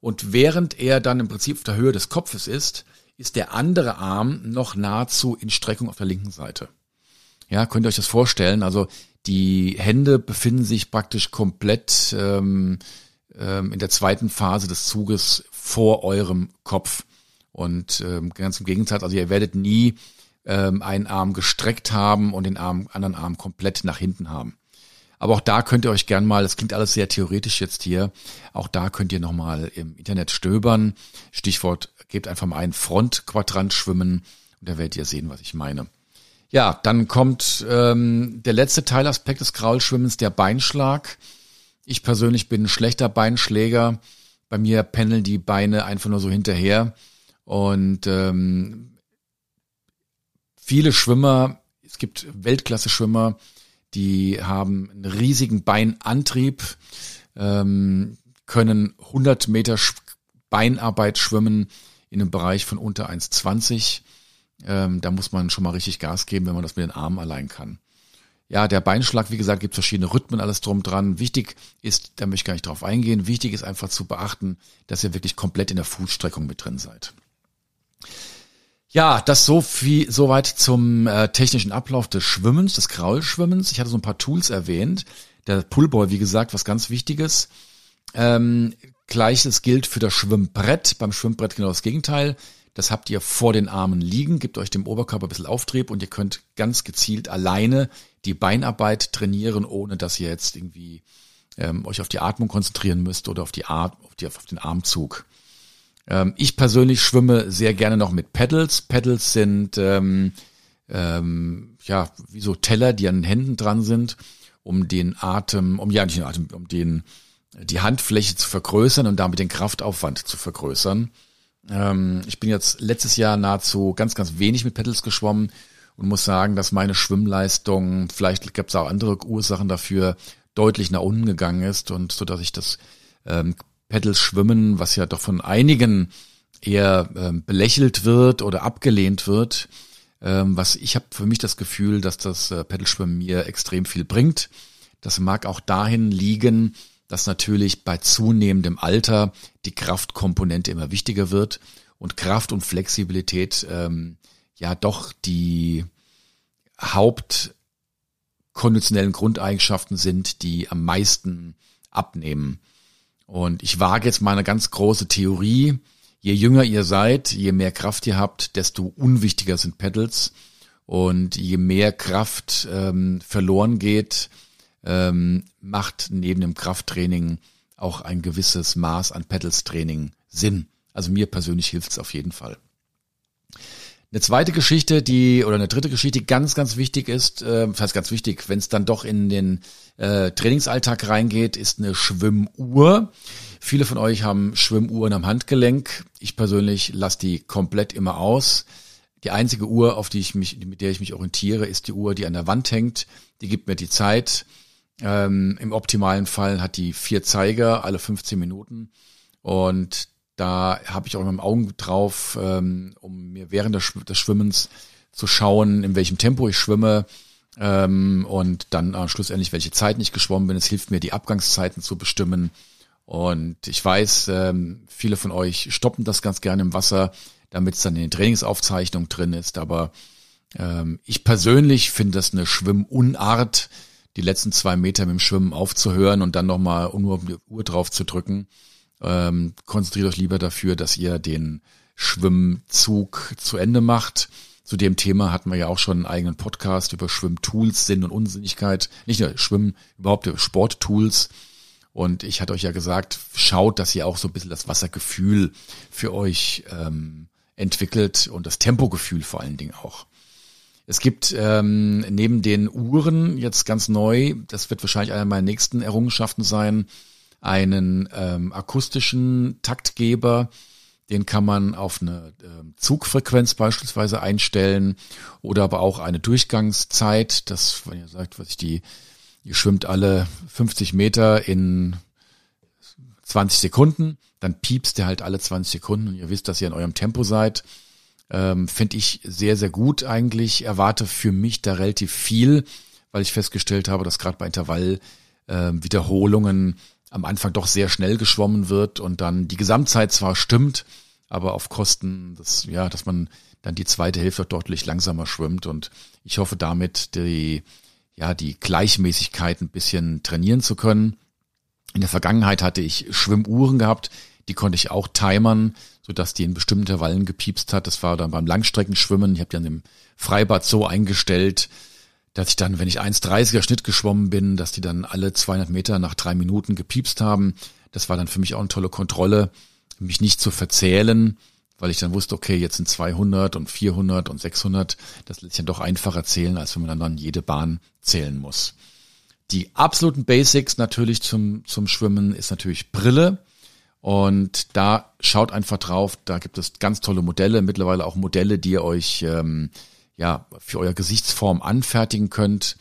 B: und während er dann im Prinzip auf der Höhe des Kopfes ist, ist der andere Arm noch nahezu in Streckung auf der linken Seite. Ja, könnt ihr euch das vorstellen? Also die Hände befinden sich praktisch komplett ähm, ähm, in der zweiten Phase des Zuges vor eurem Kopf. Und ähm, ganz im Gegenteil, also ihr werdet nie ähm, einen Arm gestreckt haben und den Arm, anderen Arm komplett nach hinten haben. Aber auch da könnt ihr euch gern mal, das klingt alles sehr theoretisch jetzt hier, auch da könnt ihr nochmal im Internet stöbern. Stichwort, gebt einfach mal einen Frontquadrant schwimmen und da werdet ihr sehen, was ich meine. Ja, dann kommt ähm, der letzte Teilaspekt des Kraulschwimmens, der Beinschlag. Ich persönlich bin ein schlechter Beinschläger. Bei mir pendeln die Beine einfach nur so hinterher. Und ähm, viele Schwimmer, es gibt Weltklasse-Schwimmer, die haben einen riesigen Beinantrieb, ähm, können 100 Meter Beinarbeit schwimmen in einem Bereich von unter 1,20. Ähm, da muss man schon mal richtig Gas geben, wenn man das mit den Armen allein kann. Ja, der Beinschlag, wie gesagt, gibt verschiedene Rhythmen, alles drum dran. Wichtig ist, da möchte ich gar nicht drauf eingehen, wichtig ist einfach zu beachten, dass ihr wirklich komplett in der Fußstreckung mit drin seid. Ja, das so viel, soweit zum äh, technischen Ablauf des Schwimmens, des Kraulschwimmens. Ich hatte so ein paar Tools erwähnt. Der Pullboy, wie gesagt, was ganz Wichtiges. Ähm, Gleiches gilt für das Schwimmbrett. Beim Schwimmbrett genau das Gegenteil. Das habt ihr vor den Armen liegen, gebt euch dem Oberkörper ein bisschen Auftrieb und ihr könnt ganz gezielt alleine die Beinarbeit trainieren, ohne dass ihr jetzt irgendwie ähm, euch auf die Atmung konzentrieren müsst oder auf die Art, auf, die, auf den Armzug. Ähm, ich persönlich schwimme sehr gerne noch mit Pedals. Pedals sind ähm, ähm, ja wie so Teller, die an den Händen dran sind, um den Atem, um ja nicht den Atem, um den die Handfläche zu vergrößern und damit den Kraftaufwand zu vergrößern. Ähm, ich bin jetzt letztes Jahr nahezu ganz, ganz wenig mit Pedals geschwommen und muss sagen, dass meine Schwimmleistung, vielleicht gibt es auch andere Ursachen dafür, deutlich nach unten gegangen ist und so dass ich das ähm, Pedals schwimmen, was ja doch von einigen eher ähm, belächelt wird oder abgelehnt wird, ähm, was ich habe für mich das Gefühl, dass das äh, Pedalschwimmen mir extrem viel bringt. Das mag auch dahin liegen, dass natürlich bei zunehmendem Alter die Kraftkomponente immer wichtiger wird und Kraft und Flexibilität ähm, ja doch die hauptkonditionellen Grundeigenschaften sind, die am meisten abnehmen. Und ich wage jetzt mal eine ganz große Theorie. Je jünger ihr seid, je mehr Kraft ihr habt, desto unwichtiger sind Pedals. Und je mehr Kraft ähm, verloren geht, ähm, macht neben dem Krafttraining auch ein gewisses Maß an Pedals-Training Sinn. Also mir persönlich hilft es auf jeden Fall. Eine zweite Geschichte, die oder eine dritte Geschichte, die ganz, ganz wichtig ist, äh, heißt ganz wichtig, wenn es dann doch in den äh, Trainingsalltag reingeht, ist eine Schwimmuhr. Viele von euch haben Schwimmuhren am Handgelenk. Ich persönlich lasse die komplett immer aus. Die einzige Uhr, auf die ich mich, mit der ich mich orientiere, ist die Uhr, die an der Wand hängt. Die gibt mir die Zeit. Ähm, Im optimalen Fall hat die vier Zeiger alle 15 Minuten. Und da habe ich auch immer im Augen drauf, ähm, um mir während des, des Schwimmens zu schauen, in welchem Tempo ich schwimme ähm, und dann äh, schlussendlich, welche Zeiten ich geschwommen bin. Es hilft mir, die Abgangszeiten zu bestimmen. Und ich weiß, ähm, viele von euch stoppen das ganz gerne im Wasser, damit es dann in den Trainingsaufzeichnungen drin ist. Aber ähm, ich persönlich finde das eine Schwimmunart, die letzten zwei Meter mit dem Schwimmen aufzuhören und dann nochmal nur um die Uhr drauf zu drücken. Ähm, konzentriert euch lieber dafür, dass ihr den Schwimmzug zu Ende macht. Zu dem Thema hatten wir ja auch schon einen eigenen Podcast über Schwimmtools, Sinn und Unsinnigkeit. Nicht nur Schwimmen, überhaupt Sporttools. Und ich hatte euch ja gesagt, schaut, dass ihr auch so ein bisschen das Wassergefühl für euch ähm, entwickelt und das Tempogefühl vor allen Dingen auch. Es gibt ähm, neben den Uhren jetzt ganz neu, das wird wahrscheinlich einer meiner nächsten Errungenschaften sein, einen ähm, akustischen Taktgeber, Den kann man auf eine äh, Zugfrequenz beispielsweise einstellen oder aber auch eine Durchgangszeit. Das, wenn ihr sagt, was ich die, ihr schwimmt alle 50 Meter in 20 Sekunden, dann piepst der halt alle 20 Sekunden und ihr wisst, dass ihr in eurem Tempo seid. Ähm, Finde ich sehr, sehr gut eigentlich. Erwarte für mich da relativ viel, weil ich festgestellt habe, dass gerade bei Intervallwiederholungen ähm, am Anfang doch sehr schnell geschwommen wird und dann die Gesamtzeit zwar stimmt, aber auf Kosten des, ja, dass man dann die zweite Hälfte deutlich langsamer schwimmt und ich hoffe damit die, ja, die Gleichmäßigkeit ein bisschen trainieren zu können. In der Vergangenheit hatte ich Schwimmuhren gehabt, die konnte ich auch timern, so dass die in bestimmten Intervallen gepiepst hat. Das war dann beim Langstreckenschwimmen. Ich habe die an dem Freibad so eingestellt, dass ich dann, wenn ich 1,30er Schnitt geschwommen bin, dass die dann alle 200 Meter nach drei Minuten gepiepst haben. Das war dann für mich auch eine tolle Kontrolle, mich nicht zu verzählen, weil ich dann wusste, okay, jetzt sind 200 und 400 und 600. Das lässt sich dann doch einfacher zählen, als wenn man dann jede Bahn zählen muss. Die absoluten Basics natürlich zum, zum Schwimmen ist natürlich Brille. Und da schaut einfach drauf, da gibt es ganz tolle Modelle, mittlerweile auch Modelle, die euch ähm, ja, für euer Gesichtsform anfertigen könnt.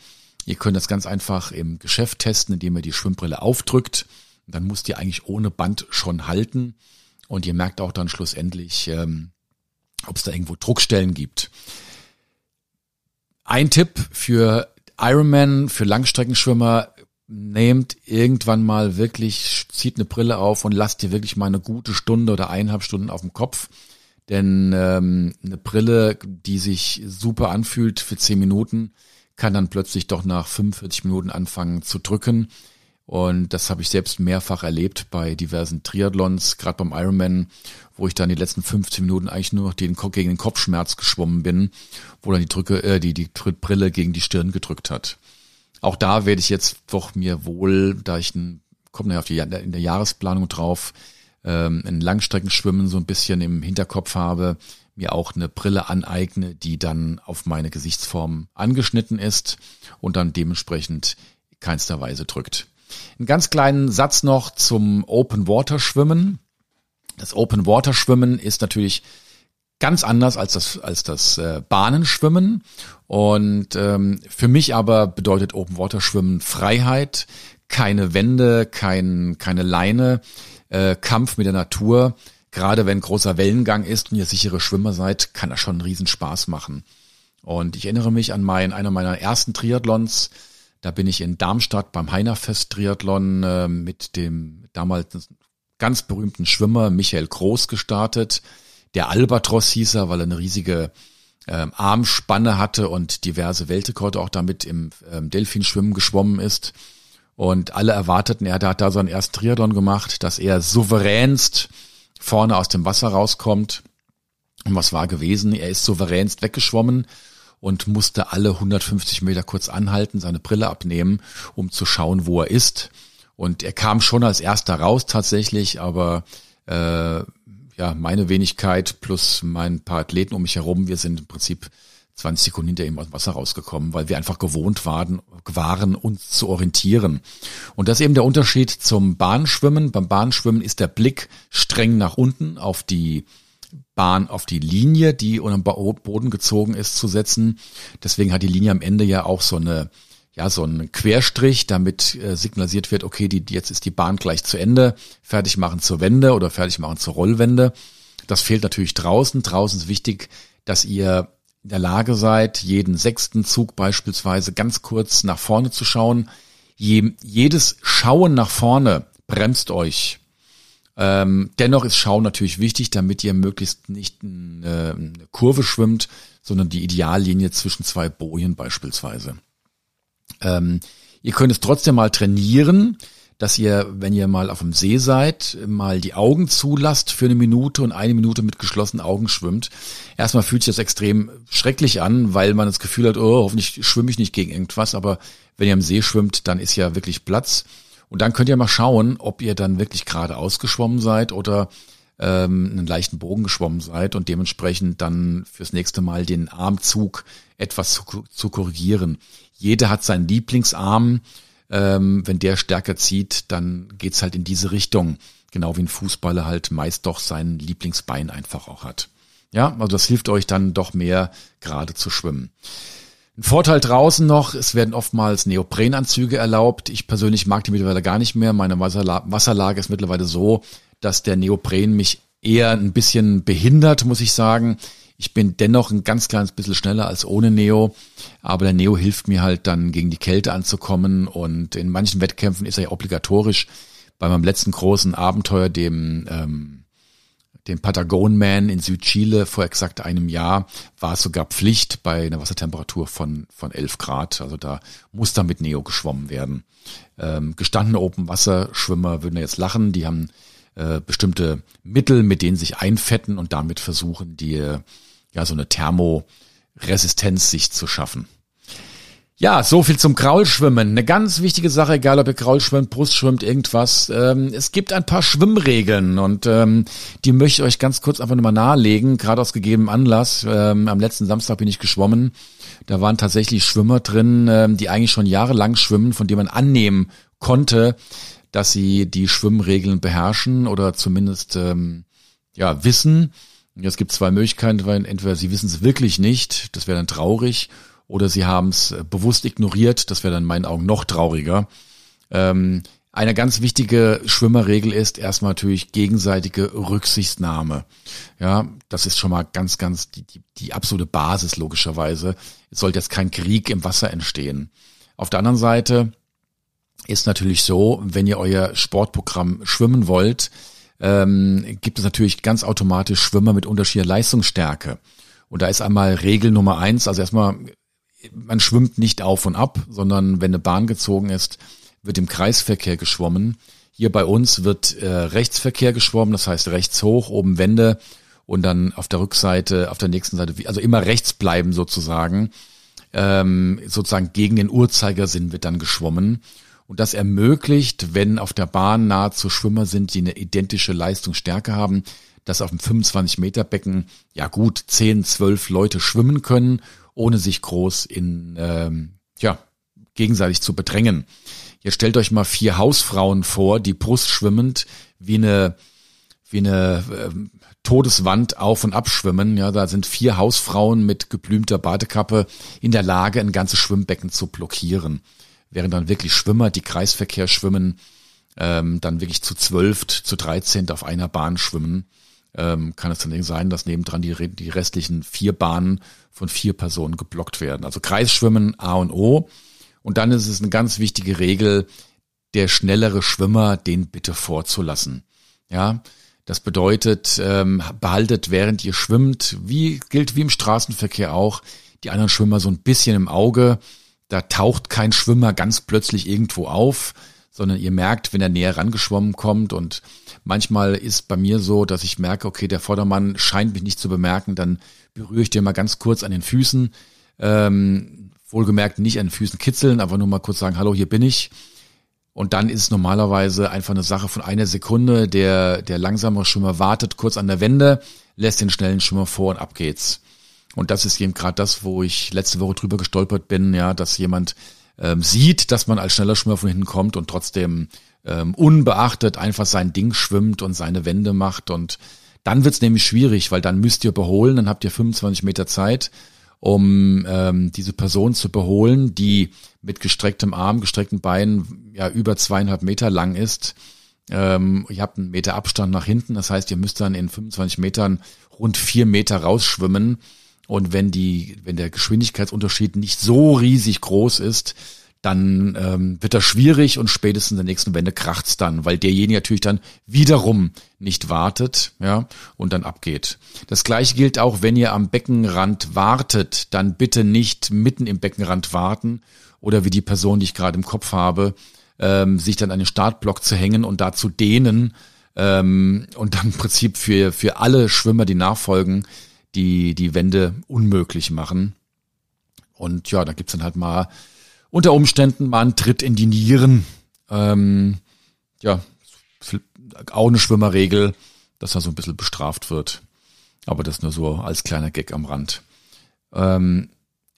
B: Ihr könnt das ganz einfach im Geschäft testen, indem ihr die Schwimmbrille aufdrückt. Dann muss die eigentlich ohne Band schon halten. Und ihr merkt auch dann schlussendlich, ähm, ob es da irgendwo Druckstellen gibt. Ein Tipp für Ironman, für Langstreckenschwimmer, nehmt irgendwann mal wirklich, zieht eine Brille auf und lasst ihr wirklich mal eine gute Stunde oder eineinhalb Stunden auf dem Kopf. Denn ähm, eine Brille, die sich super anfühlt für zehn Minuten, kann dann plötzlich doch nach 45 Minuten anfangen zu drücken. Und das habe ich selbst mehrfach erlebt bei diversen Triathlons, gerade beim Ironman, wo ich dann die letzten 15 Minuten eigentlich nur noch den, gegen den Kopfschmerz geschwommen bin, wo dann die Drücke, äh, die, die Brille gegen die Stirn gedrückt hat. Auch da werde ich jetzt doch mir wohl, da ich ein, kommt ja auf die, in der Jahresplanung drauf, ähm, ein Langstreckenschwimmen so ein bisschen im Hinterkopf habe, mir auch eine Brille aneigne, die dann auf meine Gesichtsform angeschnitten ist und dann dementsprechend keinster Weise drückt. Einen ganz kleinen Satz noch zum Open Water Schwimmen. Das Open Water Schwimmen ist natürlich ganz anders als das als das äh, Bahnenschwimmen und ähm, für mich aber bedeutet Open Water Schwimmen Freiheit, keine Wände, kein keine Leine, äh, Kampf mit der Natur. Gerade wenn großer Wellengang ist und ihr sichere Schwimmer seid, kann das schon einen Riesenspaß machen. Und ich erinnere mich an mein, einer meiner ersten Triathlons. Da bin ich in Darmstadt beim Heinerfest Triathlon äh, mit dem damals ganz berühmten Schwimmer Michael Groß gestartet. Der Albatros hieß er, weil er eine riesige ähm, Armspanne hatte und diverse Weltrekorde auch damit im ähm, Delfinschwimmen geschwommen ist. Und alle erwarteten, er hat da seinen ersten Triathlon gemacht, dass er souveränst vorne aus dem Wasser rauskommt. Und was war gewesen? Er ist souveränst weggeschwommen und musste alle 150 Meter kurz anhalten, seine Brille abnehmen, um zu schauen, wo er ist. Und er kam schon als erster raus tatsächlich, aber äh, ja, meine Wenigkeit plus mein paar Athleten um mich herum, wir sind im Prinzip 20 Sekunden hinter ihm aus dem Wasser rausgekommen, weil wir einfach gewohnt waren, waren, uns zu orientieren. Und das ist eben der Unterschied zum Bahnschwimmen. Beim Bahnschwimmen ist der Blick streng nach unten auf die Bahn, auf die Linie, die unter dem Boden gezogen ist, zu setzen. Deswegen hat die Linie am Ende ja auch so eine, ja, so einen Querstrich, damit äh, signalisiert wird, okay, die, jetzt ist die Bahn gleich zu Ende, fertig machen zur Wende oder fertig machen zur Rollwende. Das fehlt natürlich draußen. Draußen ist wichtig, dass ihr in der Lage seid, jeden sechsten Zug beispielsweise ganz kurz nach vorne zu schauen. Je, jedes Schauen nach vorne bremst euch. Ähm, dennoch ist Schauen natürlich wichtig, damit ihr möglichst nicht eine, eine Kurve schwimmt, sondern die Ideallinie zwischen zwei Bojen beispielsweise. Ähm, ihr könnt es trotzdem mal trainieren, dass ihr, wenn ihr mal auf dem See seid, mal die Augen zulasst für eine Minute und eine Minute mit geschlossenen Augen schwimmt. Erstmal fühlt sich das extrem schrecklich an, weil man das Gefühl hat, oh, hoffentlich schwimme ich nicht gegen irgendwas, aber wenn ihr am See schwimmt, dann ist ja wirklich Platz. Und dann könnt ihr mal schauen, ob ihr dann wirklich gerade ausgeschwommen seid oder ähm, einen leichten Bogen geschwommen seid und dementsprechend dann fürs nächste Mal den Armzug etwas zu, zu korrigieren. Jeder hat seinen Lieblingsarm ähm, wenn der stärker zieht, dann geht's halt in diese Richtung. genau wie ein Fußballer halt meist doch sein Lieblingsbein einfach auch hat. Ja, also das hilft euch dann doch mehr gerade zu schwimmen. Ein Vorteil draußen noch, es werden oftmals Neoprenanzüge erlaubt. Ich persönlich mag die mittlerweile gar nicht mehr. Meine Wasserlage ist mittlerweile so, dass der Neopren mich eher ein bisschen behindert, muss ich sagen. Ich bin dennoch ein ganz kleines bisschen schneller als ohne Neo, aber der Neo hilft mir halt dann gegen die Kälte anzukommen und in manchen Wettkämpfen ist er ja obligatorisch. Bei meinem letzten großen Abenteuer, dem ähm, dem Patagon Man in Südchile vor exakt einem Jahr war es sogar Pflicht bei einer Wassertemperatur von, von 11 Grad. Also da muss da mit Neo geschwommen werden. Ähm, gestandene Open-Wasserschwimmer würden jetzt lachen. Die haben äh, bestimmte Mittel, mit denen sich einfetten und damit versuchen, die ja so eine Thermoresistenz sich zu schaffen. Ja, so viel zum Kraulschwimmen. Eine ganz wichtige Sache, egal ob ihr Kraul schwimmt, irgendwas. Ähm, es gibt ein paar Schwimmregeln und ähm, die möchte ich euch ganz kurz einfach nochmal nahelegen, gerade aus gegebenem Anlass. Ähm, am letzten Samstag bin ich geschwommen. Da waren tatsächlich Schwimmer drin, ähm, die eigentlich schon jahrelang schwimmen, von denen man annehmen konnte, dass sie die Schwimmregeln beherrschen oder zumindest ähm, ja wissen. Es gibt zwei Möglichkeiten, weil entweder sie wissen es wirklich nicht, das wäre dann traurig, oder sie haben es äh, bewusst ignoriert, das wäre dann in meinen Augen noch trauriger. Ähm, eine ganz wichtige Schwimmerregel ist erstmal natürlich gegenseitige Rücksichtnahme. Ja, das ist schon mal ganz, ganz die, die, die absolute Basis logischerweise. Es sollte jetzt kein Krieg im Wasser entstehen. Auf der anderen Seite ist natürlich so, wenn ihr euer Sportprogramm schwimmen wollt, ähm, gibt es natürlich ganz automatisch Schwimmer mit unterschiedlicher Leistungsstärke. Und da ist einmal Regel Nummer eins, also erstmal man schwimmt nicht auf und ab, sondern wenn eine Bahn gezogen ist, wird im Kreisverkehr geschwommen. Hier bei uns wird äh, Rechtsverkehr geschwommen, das heißt rechts hoch, oben Wände und dann auf der Rückseite, auf der nächsten Seite, also immer rechts bleiben sozusagen. Ähm, sozusagen gegen den Uhrzeigersinn wird dann geschwommen. Und das ermöglicht, wenn auf der Bahn nahezu Schwimmer sind, die eine identische Leistungsstärke haben, dass auf dem 25 Meter Becken ja gut 10, 12 Leute schwimmen können ohne sich groß in ähm, ja gegenseitig zu bedrängen. Jetzt stellt euch mal vier Hausfrauen vor, die brustschwimmend wie eine wie eine ähm, Todeswand auf und ab schwimmen. Ja, da sind vier Hausfrauen mit geblümter Badekappe in der Lage, ein ganzes Schwimmbecken zu blockieren. Während dann wirklich Schwimmer, die Kreisverkehr schwimmen, ähm, dann wirklich zu zwölf, zu dreizehn auf einer Bahn schwimmen ähm, kann es dann sein, dass nebendran die, die restlichen vier Bahnen von vier Personen geblockt werden. Also Kreisschwimmen A und O. Und dann ist es eine ganz wichtige Regel, der schnellere Schwimmer den bitte vorzulassen. Ja, das bedeutet, ähm, behaltet während ihr schwimmt, wie gilt wie im Straßenverkehr auch, die anderen Schwimmer so ein bisschen im Auge. Da taucht kein Schwimmer ganz plötzlich irgendwo auf, sondern ihr merkt, wenn er näher rangeschwommen kommt und Manchmal ist bei mir so, dass ich merke, okay, der Vordermann scheint mich nicht zu bemerken, dann berühre ich den mal ganz kurz an den Füßen. Ähm, wohlgemerkt nicht an den Füßen kitzeln, aber nur mal kurz sagen, hallo, hier bin ich. Und dann ist es normalerweise einfach eine Sache von einer Sekunde. Der, der langsamere Schwimmer wartet kurz an der Wende, lässt den schnellen Schwimmer vor und ab geht's. Und das ist eben gerade das, wo ich letzte Woche drüber gestolpert bin, ja, dass jemand ähm, sieht, dass man als schneller Schwimmer von hinten kommt und trotzdem ähm, unbeachtet einfach sein Ding schwimmt und seine Wände macht und dann wird's nämlich schwierig, weil dann müsst ihr überholen, dann habt ihr 25 Meter Zeit, um ähm, diese Person zu überholen, die mit gestrecktem Arm, gestreckten Beinen ja über zweieinhalb Meter lang ist. Ähm, ihr habt einen Meter Abstand nach hinten, das heißt, ihr müsst dann in 25 Metern rund vier Meter rausschwimmen. Und wenn die, wenn der Geschwindigkeitsunterschied nicht so riesig groß ist, dann ähm, wird das schwierig und spätestens in der nächsten Wende kracht's dann, weil derjenige natürlich dann wiederum nicht wartet, ja, und dann abgeht. Das gleiche gilt auch, wenn ihr am Beckenrand wartet, dann bitte nicht mitten im Beckenrand warten oder wie die Person, die ich gerade im Kopf habe, ähm, sich dann an den Startblock zu hängen und da zu dehnen ähm, und dann im Prinzip für, für alle Schwimmer, die nachfolgen, die, die Wände unmöglich machen. Und ja, da gibt's dann halt mal unter Umständen mal einen Tritt in die Nieren. Ähm, ja, auch eine Schwimmerregel, dass er so ein bisschen bestraft wird. Aber das nur so als kleiner Gag am Rand. Ähm,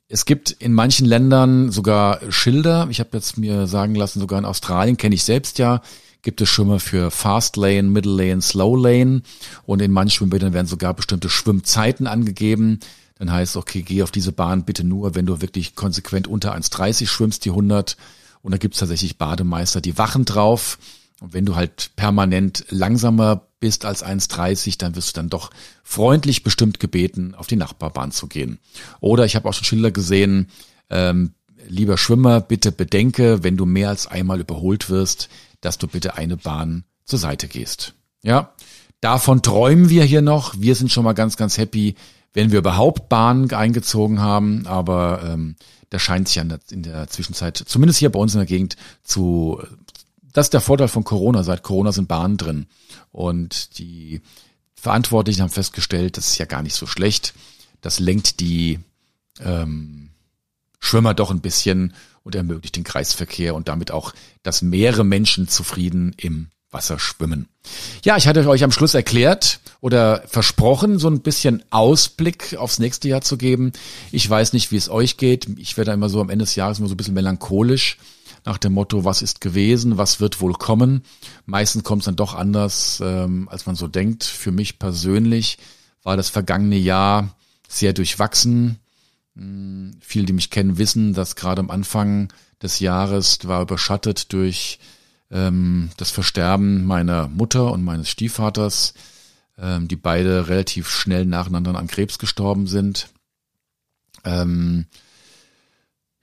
B: es gibt in manchen Ländern sogar Schilder. Ich habe jetzt mir sagen lassen, sogar in Australien kenne ich selbst ja, gibt es Schwimmer für Fast Lane, Middle Lane, Slow Lane und in manchen Schwimmbädern werden sogar bestimmte Schwimmzeiten angegeben. Dann heißt, okay, geh auf diese Bahn bitte nur, wenn du wirklich konsequent unter 1,30 schwimmst, die 100. Und da gibt's tatsächlich Bademeister, die wachen drauf. Und wenn du halt permanent langsamer bist als 1,30, dann wirst du dann doch freundlich bestimmt gebeten, auf die Nachbarbahn zu gehen. Oder ich habe auch schon Schilder gesehen, ähm, lieber Schwimmer, bitte bedenke, wenn du mehr als einmal überholt wirst, dass du bitte eine Bahn zur Seite gehst. Ja, davon träumen wir hier noch. Wir sind schon mal ganz, ganz happy, wenn wir überhaupt Bahnen eingezogen haben, aber ähm, da scheint sich ja in der Zwischenzeit, zumindest hier bei uns in der Gegend, zu das ist der Vorteil von Corona. Seit Corona sind Bahnen drin. Und die Verantwortlichen haben festgestellt, das ist ja gar nicht so schlecht. Das lenkt die ähm, Schwimmer doch ein bisschen und ermöglicht den Kreisverkehr und damit auch, dass mehrere Menschen zufrieden im Wasser schwimmen. Ja, ich hatte euch am Schluss erklärt oder versprochen, so ein bisschen Ausblick aufs nächste Jahr zu geben. Ich weiß nicht, wie es euch geht. Ich werde immer so am Ende des Jahres immer so ein bisschen melancholisch nach dem Motto, was ist gewesen, was wird wohl kommen. Meistens kommt es dann doch anders, ähm, als man so denkt. Für mich persönlich war das vergangene Jahr sehr durchwachsen. Hm, viele, die mich kennen, wissen, dass gerade am Anfang des Jahres war überschattet durch ähm, das Versterben meiner Mutter und meines Stiefvaters, ähm, die beide relativ schnell nacheinander an Krebs gestorben sind. Ähm,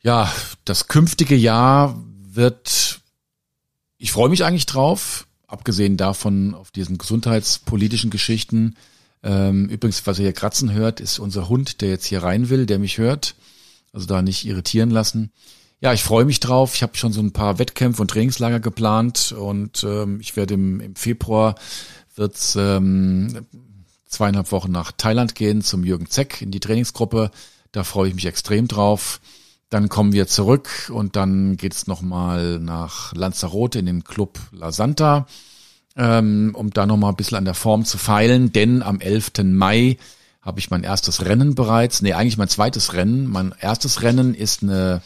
B: ja, das künftige Jahr wird, ich freue mich eigentlich drauf, abgesehen davon auf diesen gesundheitspolitischen Geschichten. Ähm, übrigens, was ihr hier kratzen hört, ist unser Hund, der jetzt hier rein will, der mich hört. Also da nicht irritieren lassen. Ja, ich freue mich drauf. Ich habe schon so ein paar Wettkämpfe und Trainingslager geplant und ähm, ich werde im, im Februar wird's ähm, zweieinhalb Wochen nach Thailand gehen zum Jürgen Zeck in die Trainingsgruppe. Da freue ich mich extrem drauf. Dann kommen wir zurück und dann geht's nochmal nach Lanzarote in den Club La Santa, ähm, um da nochmal ein bisschen an der Form zu feilen, denn am 11. Mai habe ich mein erstes Rennen bereits, nee, eigentlich mein zweites Rennen. Mein erstes Rennen ist eine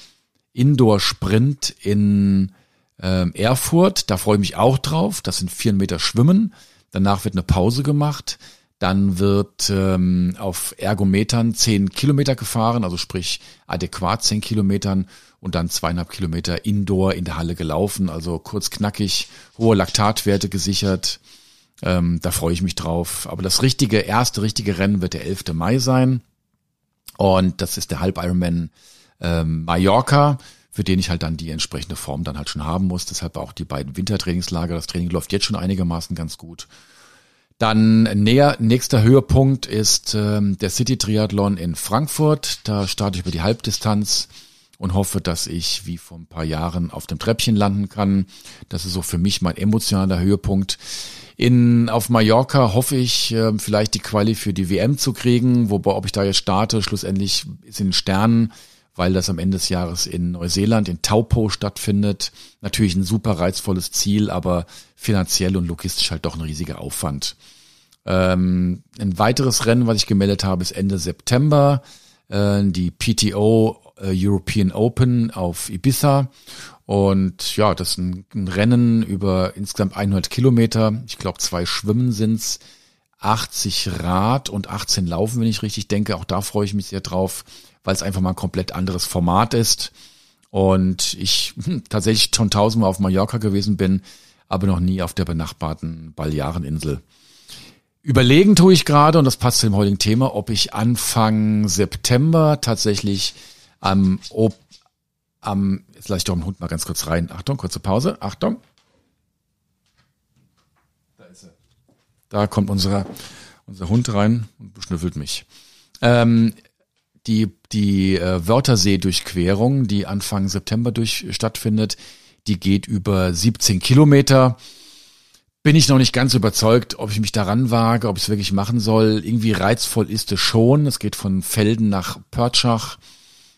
B: Indoor-Sprint in ähm, Erfurt, da freue ich mich auch drauf, das sind vier Meter Schwimmen, danach wird eine Pause gemacht, dann wird ähm, auf Ergometern zehn Kilometer gefahren, also sprich adäquat zehn Kilometern und dann zweieinhalb Kilometer Indoor in der Halle gelaufen, also kurz knackig, hohe Laktatwerte gesichert. Ähm, da freue ich mich drauf. Aber das richtige, erste richtige Rennen wird der 11. Mai sein. Und das ist der Halb Ironman ähm, Mallorca, für den ich halt dann die entsprechende Form dann halt schon haben muss. Deshalb auch die beiden Wintertrainingslager. Das Training läuft jetzt schon einigermaßen ganz gut. Dann näher, nächster Höhepunkt ist ähm, der City Triathlon in Frankfurt. Da starte ich über die Halbdistanz und hoffe, dass ich wie vor ein paar Jahren auf dem Treppchen landen kann. Das ist so für mich mein emotionaler Höhepunkt. In, auf Mallorca hoffe ich, äh, vielleicht die Quali für die WM zu kriegen, wobei, ob ich da jetzt starte, schlussendlich ist in Sternen, weil das am Ende des Jahres in Neuseeland, in Taupo stattfindet. Natürlich ein super reizvolles Ziel, aber finanziell und logistisch halt doch ein riesiger Aufwand. Ähm, ein weiteres Rennen, was ich gemeldet habe, ist Ende September, äh, die PTO äh, European Open auf Ibiza. Und ja, das ist ein, ein Rennen über insgesamt 100 Kilometer. Ich glaube, zwei Schwimmen sind's, 80 Rad und 18 Laufen, wenn ich richtig denke. Auch da freue ich mich sehr drauf, weil es einfach mal ein komplett anderes Format ist. Und ich hm, tatsächlich schon tausendmal auf Mallorca gewesen bin, aber noch nie auf der benachbarten Baleareninsel. Überlegen tue ich gerade, und das passt zum heutigen Thema, ob ich Anfang September tatsächlich am, ob, am, jetzt lasse ich doch den Hund mal ganz kurz rein. Achtung, kurze Pause. Achtung. Da ist er. Da kommt unser, unser Hund rein und beschnüffelt mich. Ähm, die die äh, Wörthersee-Durchquerung, die Anfang September durch stattfindet, die geht über 17 Kilometer. Bin ich noch nicht ganz überzeugt, ob ich mich daran wage, ob ich es wirklich machen soll. Irgendwie reizvoll ist es schon. Es geht von Felden nach Pörtschach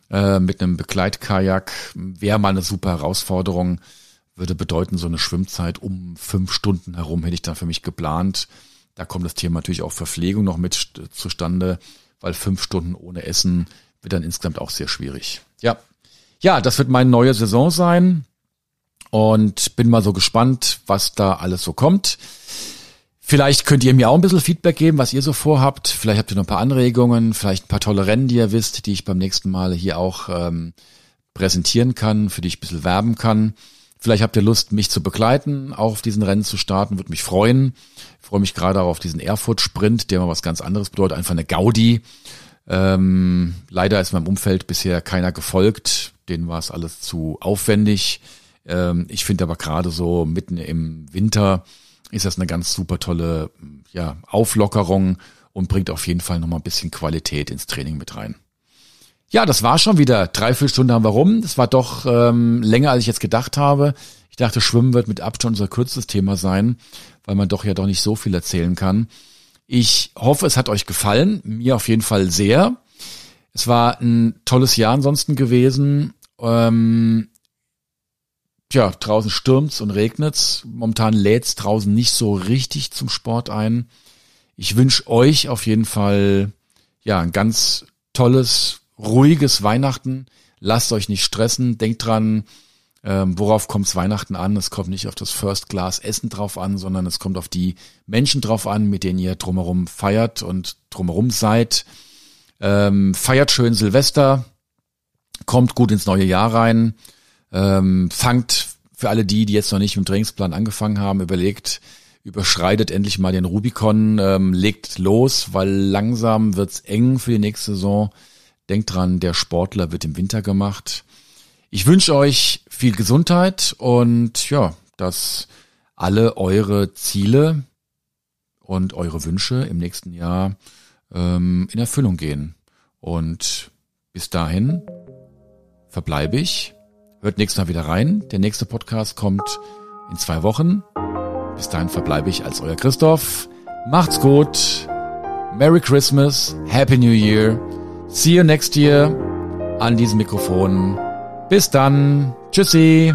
B: äh, mit einem Begleitkajak. Wäre mal eine super Herausforderung. Würde bedeuten, so eine Schwimmzeit um fünf Stunden herum hätte ich da für mich geplant. Da kommt das Thema natürlich auch Verpflegung noch mit zustande, weil fünf Stunden ohne Essen wird dann insgesamt auch sehr schwierig. Ja, ja, das wird meine neue Saison sein. und bin mal so gespannt, was da alles so kommt. Vielleicht könnt ihr mir auch ein bisschen Feedback geben, was ihr so vorhabt. Vielleicht habt ihr noch ein paar Anregungen, vielleicht ein paar tolle Rennen, die ihr wisst, die ich beim nächsten Mal hier auch ähm, präsentieren kann, für die ich ein bisschen werben kann. Vielleicht habt ihr Lust, mich zu begleiten, auch auf diesen Rennen zu starten, würde mich freuen. Ich freue mich gerade auch auf diesen Erfurt-Sprint, der mal was ganz anderes bedeutet, einfach eine Gaudi. Ähm, leider ist meinem Umfeld bisher keiner gefolgt, denen war es alles zu aufwendig. Ähm, ich finde aber gerade so mitten im Winter ist das eine ganz super tolle ja, Auflockerung und bringt auf jeden Fall nochmal ein bisschen Qualität ins Training mit rein. Ja, das war schon wieder. Dreiviertel Stunde haben wir rum. Das war doch ähm, länger, als ich jetzt gedacht habe. Ich dachte, Schwimmen wird mit Abstand unser kürzestes Thema sein, weil man doch ja doch nicht so viel erzählen kann. Ich hoffe, es hat euch gefallen. Mir auf jeden Fall sehr. Es war ein tolles Jahr ansonsten gewesen. Ähm, Tja, draußen stürmt's und regnet's. Momentan lädt's draußen nicht so richtig zum Sport ein. Ich wünsche euch auf jeden Fall ja ein ganz tolles, ruhiges Weihnachten. Lasst euch nicht stressen. Denkt dran, ähm, worauf kommt's Weihnachten an? Es kommt nicht auf das First Class Essen drauf an, sondern es kommt auf die Menschen drauf an, mit denen ihr drumherum feiert und drumherum seid. Ähm, feiert schön Silvester, kommt gut ins neue Jahr rein. Ähm, fangt für alle die, die jetzt noch nicht mit dem Trainingsplan angefangen haben, überlegt, überschreitet endlich mal den Rubicon, ähm, legt los, weil langsam wird's eng für die nächste Saison. Denkt dran, der Sportler wird im Winter gemacht. Ich wünsche euch viel Gesundheit und ja, dass alle eure Ziele und eure Wünsche im nächsten Jahr ähm, in Erfüllung gehen. Und bis dahin verbleibe ich Hört nächstes Mal wieder rein. Der nächste Podcast kommt in zwei Wochen. Bis dahin verbleibe ich als euer Christoph. Macht's gut. Merry Christmas. Happy New Year. See you next year an diesem Mikrofon. Bis dann. Tschüssi.